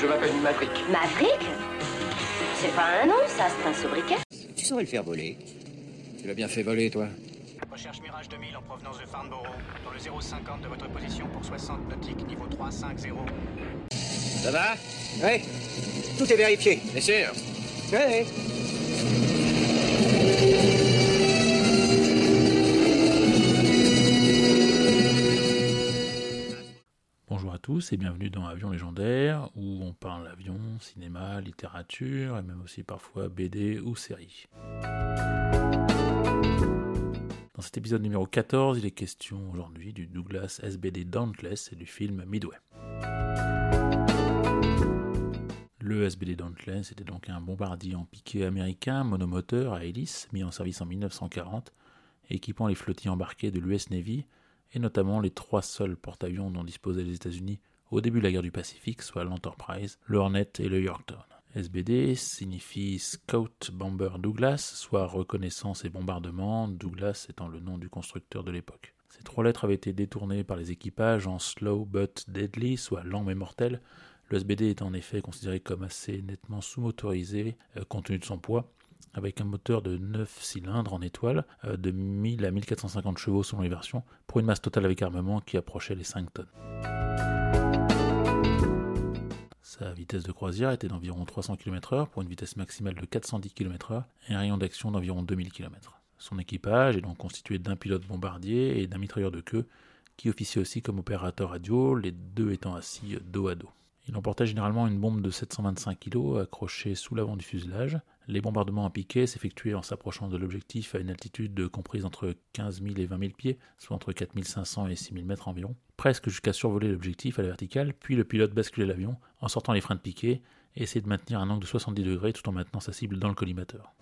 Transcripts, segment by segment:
Je m'appelle Maverick. Maverick C'est pas un nom, ça, c'est un sobriquet. Tu saurais le faire voler. Tu l'as bien fait voler, toi. Recherche Mirage 2000 en provenance de Farnborough, dans le 050 de votre position pour 60 nautiques, niveau 350. Ça va? Ouais. Tout est vérifié. Bien sûr. Ouais. Bonjour à tous et bienvenue dans Avion légendaire où on parle avion, cinéma, littérature et même aussi parfois BD ou séries. Dans cet épisode numéro 14, il est question aujourd'hui du Douglas SBD Dauntless et du film Midway. Le SBD Dauntless était donc un bombardier en piqué américain monomoteur à hélice mis en service en 1940, équipant les flottilles embarquées de l'US Navy et notamment les trois seuls porte-avions dont disposaient les États-Unis au début de la guerre du Pacifique, soit l'Enterprise, le Hornet et le Yorktown. SBD signifie Scout Bomber Douglas, soit reconnaissance et bombardement, Douglas étant le nom du constructeur de l'époque. Ces trois lettres avaient été détournées par les équipages en slow but deadly, soit lent mais mortel. Le SBD est en effet considéré comme assez nettement sous-motorisé euh, compte tenu de son poids, avec un moteur de 9 cylindres en étoile, euh, de 1000 à 1450 chevaux selon les versions, pour une masse totale avec armement qui approchait les 5 tonnes. Sa vitesse de croisière était d'environ 300 km/h pour une vitesse maximale de 410 km/h et un rayon d'action d'environ 2000 km. Son équipage est donc constitué d'un pilote bombardier et d'un mitrailleur de queue qui officie aussi comme opérateur radio, les deux étant assis dos à dos. Il emportait généralement une bombe de 725 kg accrochée sous l'avant du fuselage. Les bombardements en piqué s'effectuaient en s'approchant de l'objectif à une altitude comprise entre 15 000 et 20 000 pieds, soit entre 4 500 et 6 000 mètres environ, presque jusqu'à survoler l'objectif à la verticale, puis le pilote basculait l'avion en sortant les freins de piqué et essayait de maintenir un angle de 70 degrés tout en maintenant sa cible dans le collimateur.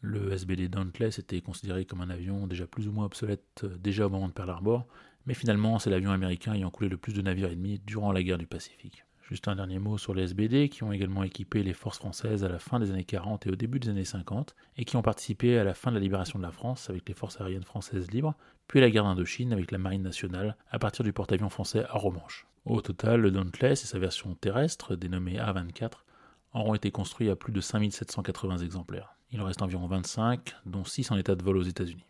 Le SBD Dauntless était considéré comme un avion déjà plus ou moins obsolète déjà au moment de Pearl Harbor, mais finalement c'est l'avion américain ayant coulé le plus de navires ennemis durant la guerre du Pacifique. Juste un dernier mot sur les SBD qui ont également équipé les forces françaises à la fin des années 40 et au début des années 50 et qui ont participé à la fin de la libération de la France avec les forces aériennes françaises libres, puis à la guerre d'Indochine avec la marine nationale à partir du porte-avions français à Romanche. Au total, le Dauntless et sa version terrestre, dénommée A24, auront été construits à plus de 5780 exemplaires. Il en reste environ 25, dont 6 en état de vol aux États-Unis.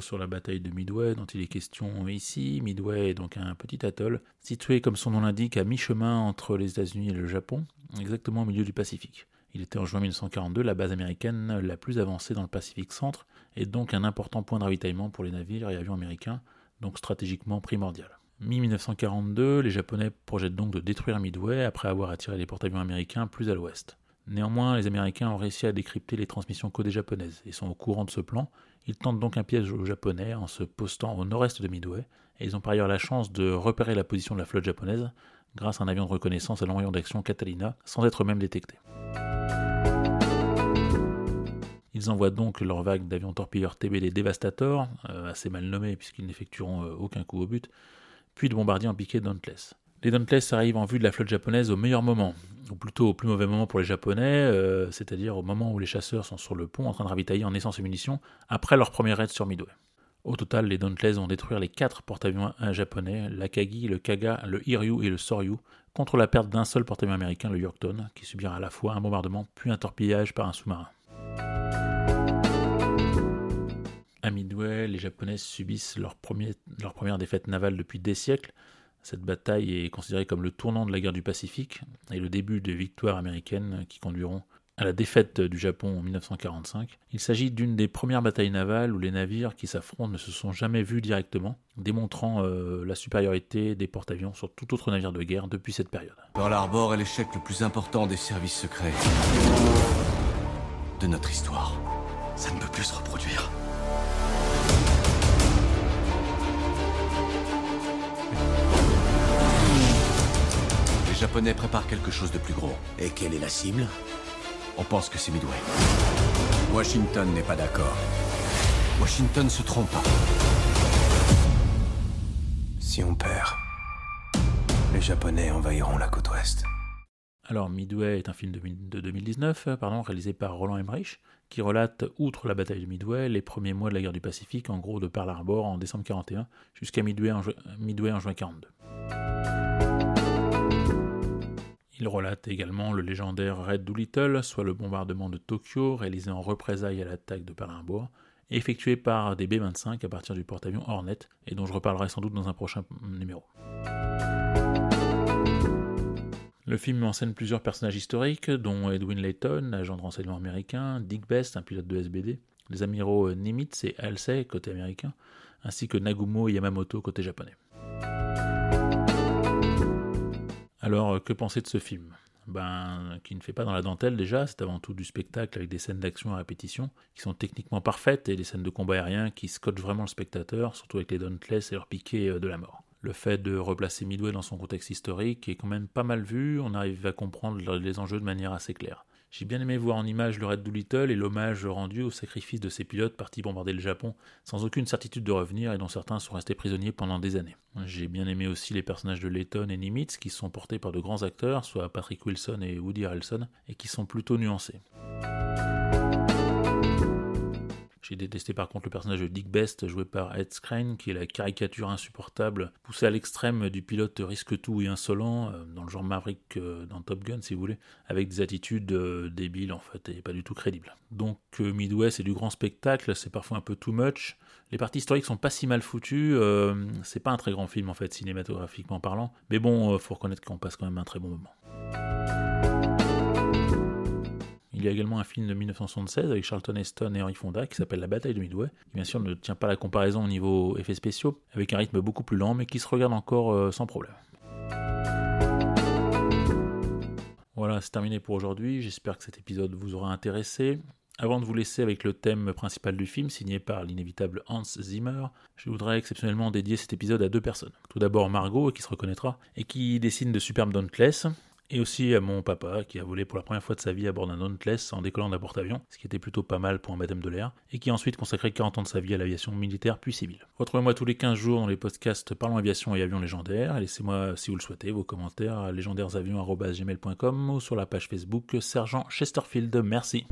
Sur la bataille de Midway dont il est question ici. Midway est donc un petit atoll situé, comme son nom l'indique, à mi-chemin entre les États-Unis et le Japon, exactement au milieu du Pacifique. Il était en juin 1942 la base américaine la plus avancée dans le Pacifique centre et donc un important point de ravitaillement pour les navires et avions américains, donc stratégiquement primordial. Mi-1942, les Japonais projettent donc de détruire Midway après avoir attiré les porte-avions américains plus à l'ouest. Néanmoins, les Américains ont réussi à décrypter les transmissions codées japonaises et sont au courant de ce plan. Ils tentent donc un piège aux Japonais en se postant au nord-est de Midway, et ils ont par ailleurs la chance de repérer la position de la flotte japonaise grâce à un avion de reconnaissance à rayon d'action Catalina, sans être même détecté. Ils envoient donc leur vague d'avions torpilleurs TBD Devastator, euh, assez mal nommés puisqu'ils n'effectueront euh, aucun coup au but, puis de bombardiers en piqué Dauntless. Les Dauntless arrivent en vue de la flotte japonaise au meilleur moment, ou plutôt au plus mauvais moment pour les Japonais, euh, c'est-à-dire au moment où les chasseurs sont sur le pont en train de ravitailler en essence et munitions après leur premier raid sur Midway. Au total, les Dauntless vont détruire les quatre porte-avions japonais, l'Akagi, le Kaga, le Hiryu et le Soryu, contre la perte d'un seul porte-avions américain, le Yorktown, qui subira à la fois un bombardement puis un torpillage par un sous-marin. À Midway, les Japonais subissent leur première défaite navale depuis des siècles. Cette bataille est considérée comme le tournant de la guerre du Pacifique et le début des victoires américaines qui conduiront à la défaite du Japon en 1945. Il s'agit d'une des premières batailles navales où les navires qui s'affrontent ne se sont jamais vus directement, démontrant euh, la supériorité des porte-avions sur tout autre navire de guerre depuis cette période. Pearl Harbor est l'échec le plus important des services secrets de notre histoire. Ça ne peut plus se reproduire. Japonais préparent quelque chose de plus gros. Et quelle est la cible? On pense que c'est Midway. Washington n'est pas d'accord. Washington se trompe pas. Si on perd, les Japonais envahiront la côte ouest. Alors Midway est un film de 2019, pardon, réalisé par Roland Emmerich, qui relate, outre la bataille de Midway, les premiers mois de la guerre du Pacifique, en gros de Pearl Harbor en décembre 41 jusqu'à Midway en, Midway en juin 42. Il relate également le légendaire Red Doolittle, soit le bombardement de Tokyo réalisé en représailles à l'attaque de Harbor, effectué par des B-25 à partir du porte-avions Hornet, et dont je reparlerai sans doute dans un prochain numéro. Le film met en scène plusieurs personnages historiques, dont Edwin Layton, agent de renseignement américain, Dick Best, un pilote de SBD, les amiraux Nimitz et Halsey, côté américain, ainsi que Nagumo et Yamamoto, côté japonais. Alors, que penser de ce film? Ben, qui ne fait pas dans la dentelle déjà, c'est avant tout du spectacle avec des scènes d'action à répétition qui sont techniquement parfaites et des scènes de combat aérien qui scotchent vraiment le spectateur, surtout avec les Dauntless et leur piqué euh, de la mort. Le fait de replacer Midway dans son contexte historique est quand même pas mal vu, on arrive à comprendre les enjeux de manière assez claire. J'ai bien aimé voir en image le Red Doolittle et l'hommage rendu au sacrifice de ces pilotes partis bombarder le Japon sans aucune certitude de revenir et dont certains sont restés prisonniers pendant des années. J'ai bien aimé aussi les personnages de Layton et Nimitz qui sont portés par de grands acteurs, soit Patrick Wilson et Woody Harrelson, et qui sont plutôt nuancés. J'ai détesté par contre le personnage de Dick Best joué par Ed Skrein, qui est la caricature insupportable, poussée à l'extrême du pilote risque tout et insolent, euh, dans le genre Maverick euh, dans Top Gun si vous voulez, avec des attitudes euh, débiles en fait et pas du tout crédibles. Donc Midway c'est du grand spectacle, c'est parfois un peu too much. Les parties historiques sont pas si mal foutues, c'est pas un très grand film en fait cinématographiquement parlant, mais bon, faut reconnaître qu'on passe quand même un très bon moment. Il y a également un film de 1976 avec Charlton Heston et Henry Fonda qui s'appelle La bataille de Midway, qui bien sûr ne tient pas la comparaison au niveau effets spéciaux, avec un rythme beaucoup plus lent mais qui se regarde encore euh, sans problème. Voilà, c'est terminé pour aujourd'hui. J'espère que cet épisode vous aura intéressé. Avant de vous laisser avec le thème principal du film, signé par l'inévitable Hans Zimmer, je voudrais exceptionnellement dédier cet épisode à deux personnes. Tout d'abord Margot, qui se reconnaîtra, et qui dessine de superbes Dauntless, et aussi à mon papa qui a volé pour la première fois de sa vie à bord d'un Dauntless en décollant d'un porte-avions, ce qui était plutôt pas mal pour un baptême de l'air, et qui a ensuite consacré 40 ans de sa vie à l'aviation militaire puis civile. Retrouvez-moi tous les 15 jours dans les podcasts Parlons Aviation et Avions Légendaires, et laissez-moi, si vous le souhaitez, vos commentaires à légendairesavions.gmail.com ou sur la page Facebook Sergent Chesterfield. Merci.